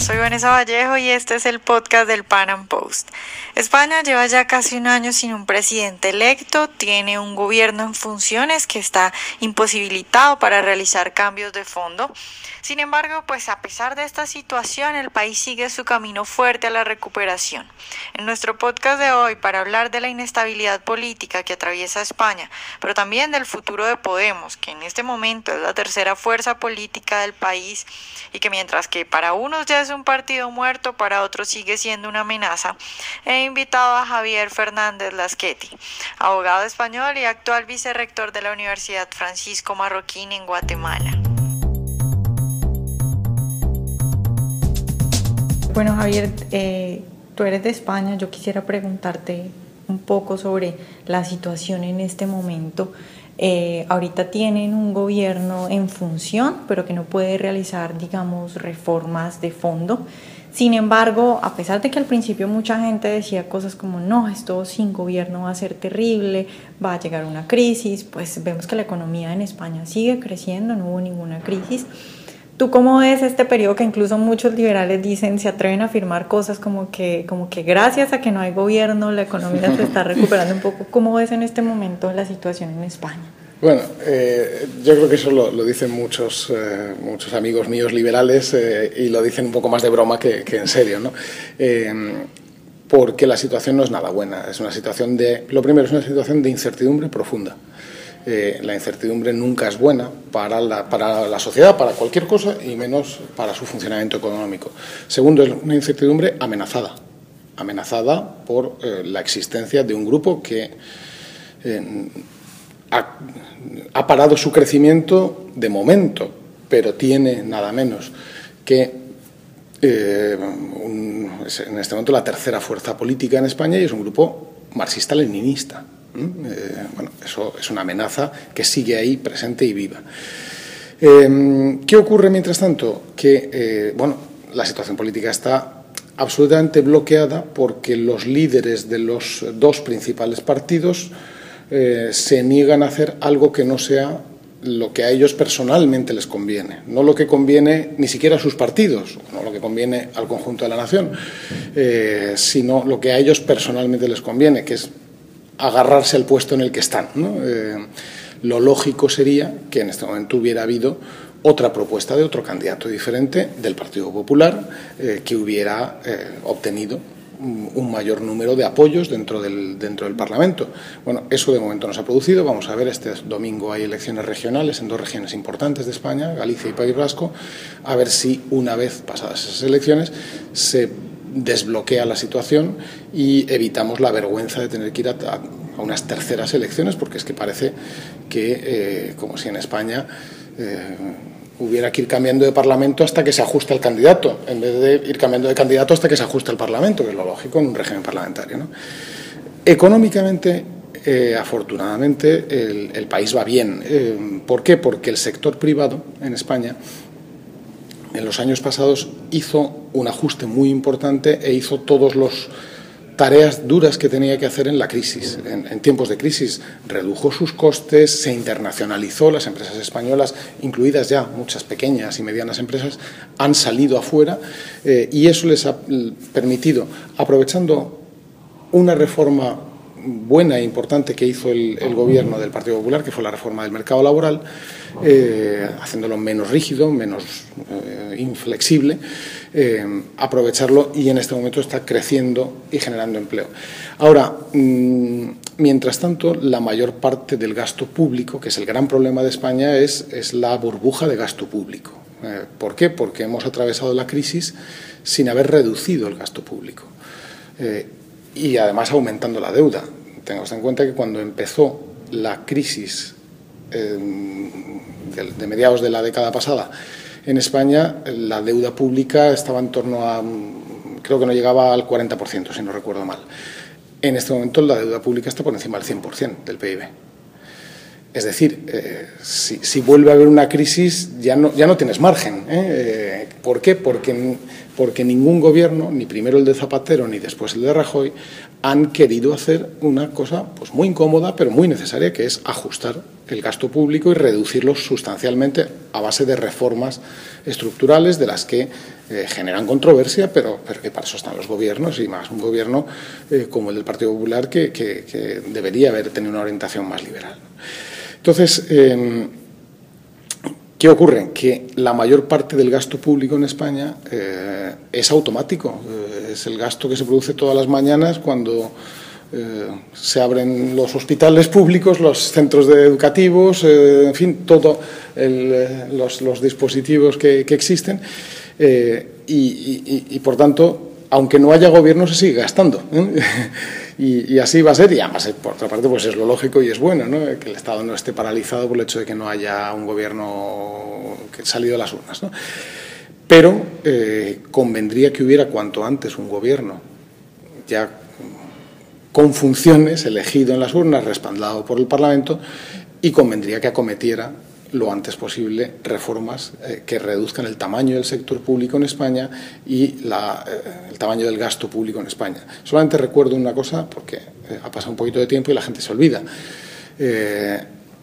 soy Vanessa Vallejo y este es el podcast del Pan Am Post. España lleva ya casi un año sin un presidente electo, tiene un gobierno en funciones que está imposibilitado para realizar cambios de fondo. Sin embargo, pues a pesar de esta situación, el país sigue su camino fuerte a la recuperación. En nuestro podcast de hoy, para hablar de la inestabilidad política que atraviesa España, pero también del futuro de Podemos, que en este momento es la tercera fuerza política del país y que mientras que para unos ya es un partido muerto, para otros sigue siendo una amenaza, he invitado a Javier Fernández Lasqueti, abogado español y actual vicerrector de la Universidad Francisco Marroquín en Guatemala. Bueno, Javier, eh, tú eres de España. Yo quisiera preguntarte un poco sobre la situación en este momento. Eh, ahorita tienen un gobierno en función, pero que no puede realizar, digamos, reformas de fondo. Sin embargo, a pesar de que al principio mucha gente decía cosas como, no, esto sin gobierno va a ser terrible, va a llegar una crisis, pues vemos que la economía en España sigue creciendo, no hubo ninguna crisis. ¿Tú cómo ves este periodo que incluso muchos liberales dicen, se atreven a afirmar cosas como que, como que gracias a que no hay gobierno, la economía se está recuperando un poco? ¿Cómo ves en este momento la situación en España? Bueno, eh, yo creo que eso lo, dicen muchos, eh, muchos amigos míos liberales eh, y lo dicen un poco más de broma que, que en serio, ¿no? porque la situación no es nada buena. Es una situación de, lo primero, es una situación de incertidumbre profunda. Eh, la incertidumbre nunca es buena para la, para la sociedad, para cualquier cosa y menos para su funcionamiento económico. Segundo, es una incertidumbre amenazada, amenazada por eh, la existencia de un grupo que eh, ha, parado su crecimiento de momento, pero tiene nada menos que en este momento la tercera fuerza política en España y es un grupo marxista-leninista. Eh, bueno, eso es una amenaza que sigue ahí presente y viva. Eh, ¿Qué ocurre mientras tanto? Que eh, bueno, la situación política está absolutamente bloqueada porque los líderes de los dos principales partidos se niegan a hacer algo que no sea lo que a ellos personalmente les conviene, no lo que conviene ni siquiera a sus partidos, no lo que conviene al conjunto de la nación, sino lo que a ellos personalmente les conviene, que es agarrarse al puesto en el que están. Eh, lo lógico sería que en este momento hubiera habido otra propuesta de otro candidato diferente del Partido Popular eh, que hubiera eh, obtenido un mayor número de apoyos dentro del, dentro del Parlamento. Bueno, eso de momento no se ha producido. Vamos a ver, este domingo hay elecciones regionales en dos regiones importantes de España, Galicia y País Vasco, a ver si una vez pasadas esas elecciones se desbloquea la situación y evitamos la vergüenza de tener que ir a, unas terceras elecciones, porque es que parece que, eh, como si en España eh, hubiera que ir cambiando de parlamento hasta que se ajuste el candidato, en vez de ir cambiando de candidato hasta que se ajuste el parlamento, que es lo lógico en un régimen parlamentario. Económicamente, eh, afortunadamente, el, el, país va bien. ¿Por qué? Porque el sector privado en España en los años pasados hizo un ajuste muy importante e hizo todas las tareas duras que tenía que hacer en la crisis. En, tiempos de crisis redujo sus costes, se internacionalizó, las empresas españolas, incluidas ya muchas pequeñas y medianas empresas, han salido afuera eh, y eso les ha permitido, aprovechando una reforma buena e importante que hizo el, gobierno del Partido Popular, que fue la reforma del mercado laboral, eh, haciéndolo menos rígido, menos eh, inflexible, eh, aprovecharlo y en este momento está creciendo y generando empleo. Ahora, mm, mientras tanto, la mayor parte del gasto público, que es el gran problema de España, es, es la burbuja de gasto público. ¿Por qué? Porque hemos atravesado la crisis sin haber reducido el gasto público y además aumentando la deuda. Tengamos en cuenta que cuando empezó la crisis eh, de, mediados de la década pasada en España, la deuda pública estaba en torno a, creo que no llegaba al 40%, si no recuerdo mal. En este momento la deuda pública está por encima del 100% del PIB. Es decir, eh, si, vuelve a haber una crisis ya no, ya no tienes margen. ¿eh? ¿Por qué? Porque porque ningún gobierno, ni primero el de Zapatero ni después el de Rajoy, han querido hacer una cosa pues, muy incómoda pero muy necesaria, que es ajustar el gasto público y reducirlo sustancialmente a base de reformas estructurales de las que eh, generan controversia, pero, pero, que para eso están los gobiernos y más un gobierno eh, como el del Partido Popular que, debería haber tenido una orientación más liberal. Entonces, em, ¿qué ocurre? Que la mayor parte del gasto público en España eh, es automático, es el gasto que se produce todas las mañanas cuando eh, se abren los hospitales públicos, los centros educativos, eh, en fin, todos eh, los, dispositivos que, existen. Y, por tanto, aunque no haya gobierno, se sigue gastando. Y, así va a ser, y además, por otra parte, pues es lo lógico y es bueno, que el Estado no esté paralizado por el hecho de que no haya un gobierno que salido de las urnas. Pero convendría que hubiera cuanto antes un gobierno ya con funciones, elegido en las urnas, respaldado por el Parlamento, y convendría que acometiera lo antes posible reformas eh, que reduzcan el tamaño del sector público en España y eh, el tamaño del gasto público en España. Solamente recuerdo una cosa, porque eh, ha pasado un poquito de tiempo y la gente se olvida.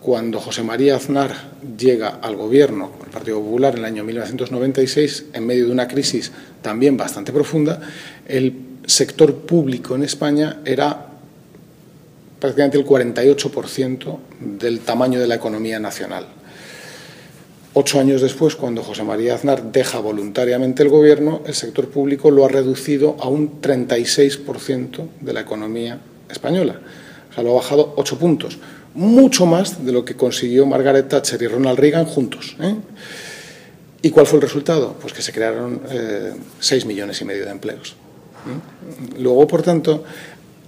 Cuando José María Aznar llega al gobierno, el Partido Popular, en el año 1996, en medio de una crisis también bastante profunda, el sector público en España era prácticamente el 48% del tamaño de la economía nacional. Ocho años después, cuando José María Aznar deja voluntariamente el gobierno, el sector público lo ha reducido a un 36% de la economía española. O sea, lo ha bajado ocho puntos. Mucho más de lo que consiguió Margaret Thatcher y Ronald Reagan juntos. ¿eh? ¿Y cuál fue el resultado? Pues que se crearon eh, seis millones y medio de empleos. Luego, por tanto,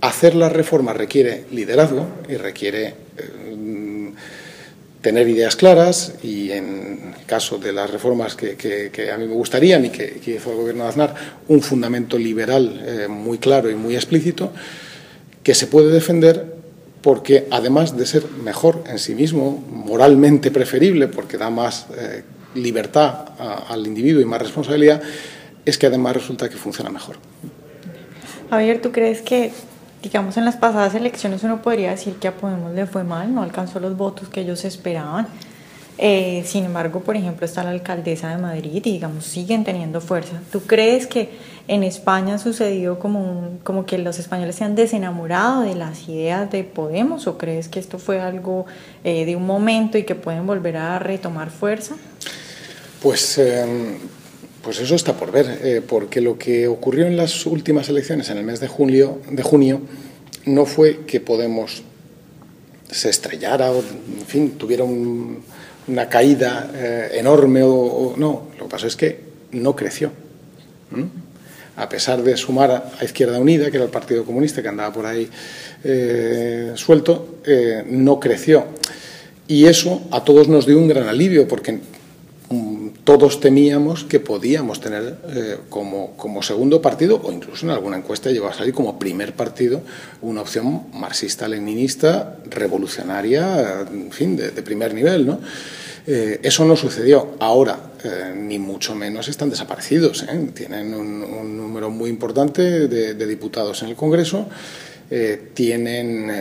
hacer las reformas requiere liderazgo y requiere eh, tener ideas claras y en el caso de las reformas que, a mí me gustarían y que, hizo el gobierno de Aznar, un fundamento liberal eh, muy claro y muy explícito que se puede defender porque además de ser mejor en sí mismo, moralmente preferible porque da más eh, libertad al individuo y más responsabilidad, es que además resulta que funciona mejor. Javier, ¿tú crees que, digamos, en las pasadas elecciones uno podría decir que a Podemos le fue mal, no alcanzó los votos que ellos esperaban? Eh, sin embargo, por ejemplo, está la alcaldesa de Madrid y, digamos, siguen teniendo fuerza. ¿Tú crees que en España ha sucedido como, como que los españoles se han desenamorado de las ideas de Podemos o crees que esto fue algo eh, de un momento y que pueden volver a retomar fuerza? Pues em, pues eso está por ver, eh, porque lo que ocurrió en las últimas elecciones, en el mes de junio, de junio no fue que Podemos se estrellara o, en fin, tuviera una caída eh, enorme o, no. Lo que pasó es que no creció. A pesar de sumar a Izquierda Unida, que era el Partido Comunista que andaba por ahí eh, suelto, no creció. Y eso a todos nos dio un gran alivio, porque todos temíamos que podíamos tener eh, como, como, segundo partido, o incluso en alguna encuesta llegó a salir como primer partido, una opción marxista-leninista, revolucionaria, en fin, de, primer nivel, ¿no? Eh, eso no sucedió. Ahora, eh, ni mucho menos están desaparecidos. Tienen un, número muy importante de, diputados en el Congreso. tienen,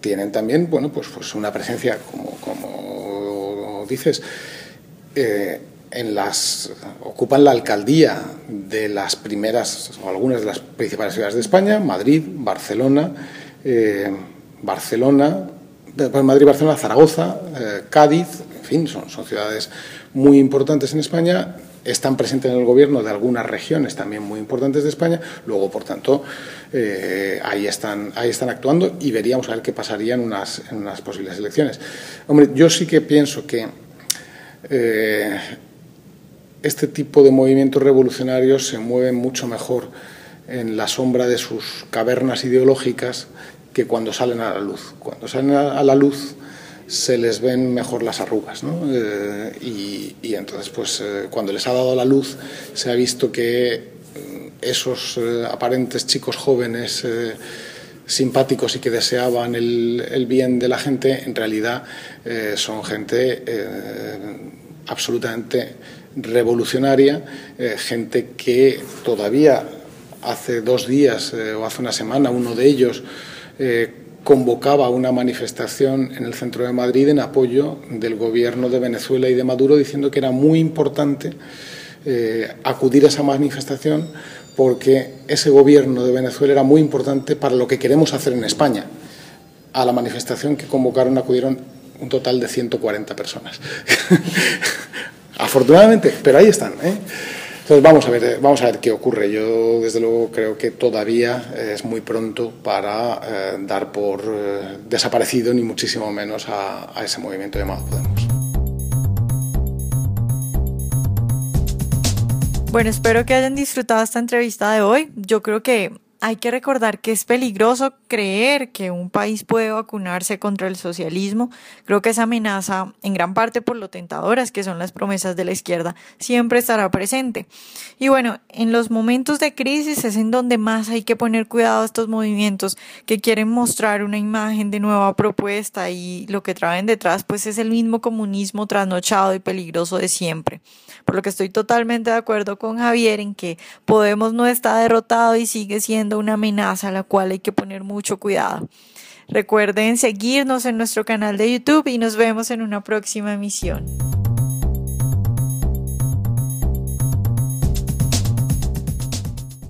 tienen también, bueno, pues, pues una presencia, como, como dices, en las ocupan la alcaldía de las primeras o algunas de las principales ciudades de España, Madrid, Barcelona, eh, Barcelona, Madrid, Barcelona, Zaragoza, eh, Cádiz, son, ciudades muy importantes en España, están presentes en el gobierno de algunas regiones también muy importantes de España, luego, por tanto, eh, ahí, están, ahí están actuando y veríamos a ver qué pasaría en unas, en unas posibles elecciones. Hombre, yo sí que pienso que este tipo de movimientos revolucionarios se mueven mucho mejor en la sombra de sus cavernas ideológicas que cuando salen a la luz. Cuando salen a la luz se les ven mejor las arrugas. ¿no? Eh, y, entonces, pues eh, cuando les ha dado la luz, se ha visto que mm, esos eh, aparentes chicos jóvenes simpáticos y que deseaban el, bien de la gente, en realidad son gente absolutamente revolucionaria, gente que todavía hace dos días o hace una semana uno de ellos convocaba una manifestación en el centro de Madrid en apoyo del gobierno de Venezuela y de Maduro, diciendo que era muy importante eh, acudir a esa manifestación porque ese gobierno de Venezuela era muy importante para lo que queremos hacer en España. A la manifestación que convocaron acudieron un total de 140 personas. Afortunadamente, pero ahí están. ¿eh? Entonces vamos a ver, eh, vamos a ver qué ocurre. Yo desde luego creo que todavía es muy pronto para eh, dar por desaparecido ni muchísimo menos a, a ese movimiento llamado Podemos. Bueno, espero que hayan disfrutado esta entrevista de hoy. Yo creo que hay que recordar que es peligroso creer que un país puede vacunarse contra el socialismo. Creo que esa amenaza, en gran parte por lo tentadoras que son las promesas de la izquierda, siempre estará presente. Y bueno, en los momentos de crisis es en donde más hay que poner cuidado a estos movimientos que quieren mostrar una imagen de nueva propuesta y lo que traen detrás pues es el mismo comunismo trasnochado y peligroso de siempre. Por lo que estoy totalmente de acuerdo con Javier en que Podemos no está derrotado y sigue siendo una amenaza a la cual hay que poner mucho cuidado. Recuerden seguirnos en nuestro canal de YouTube y nos vemos en una próxima emisión.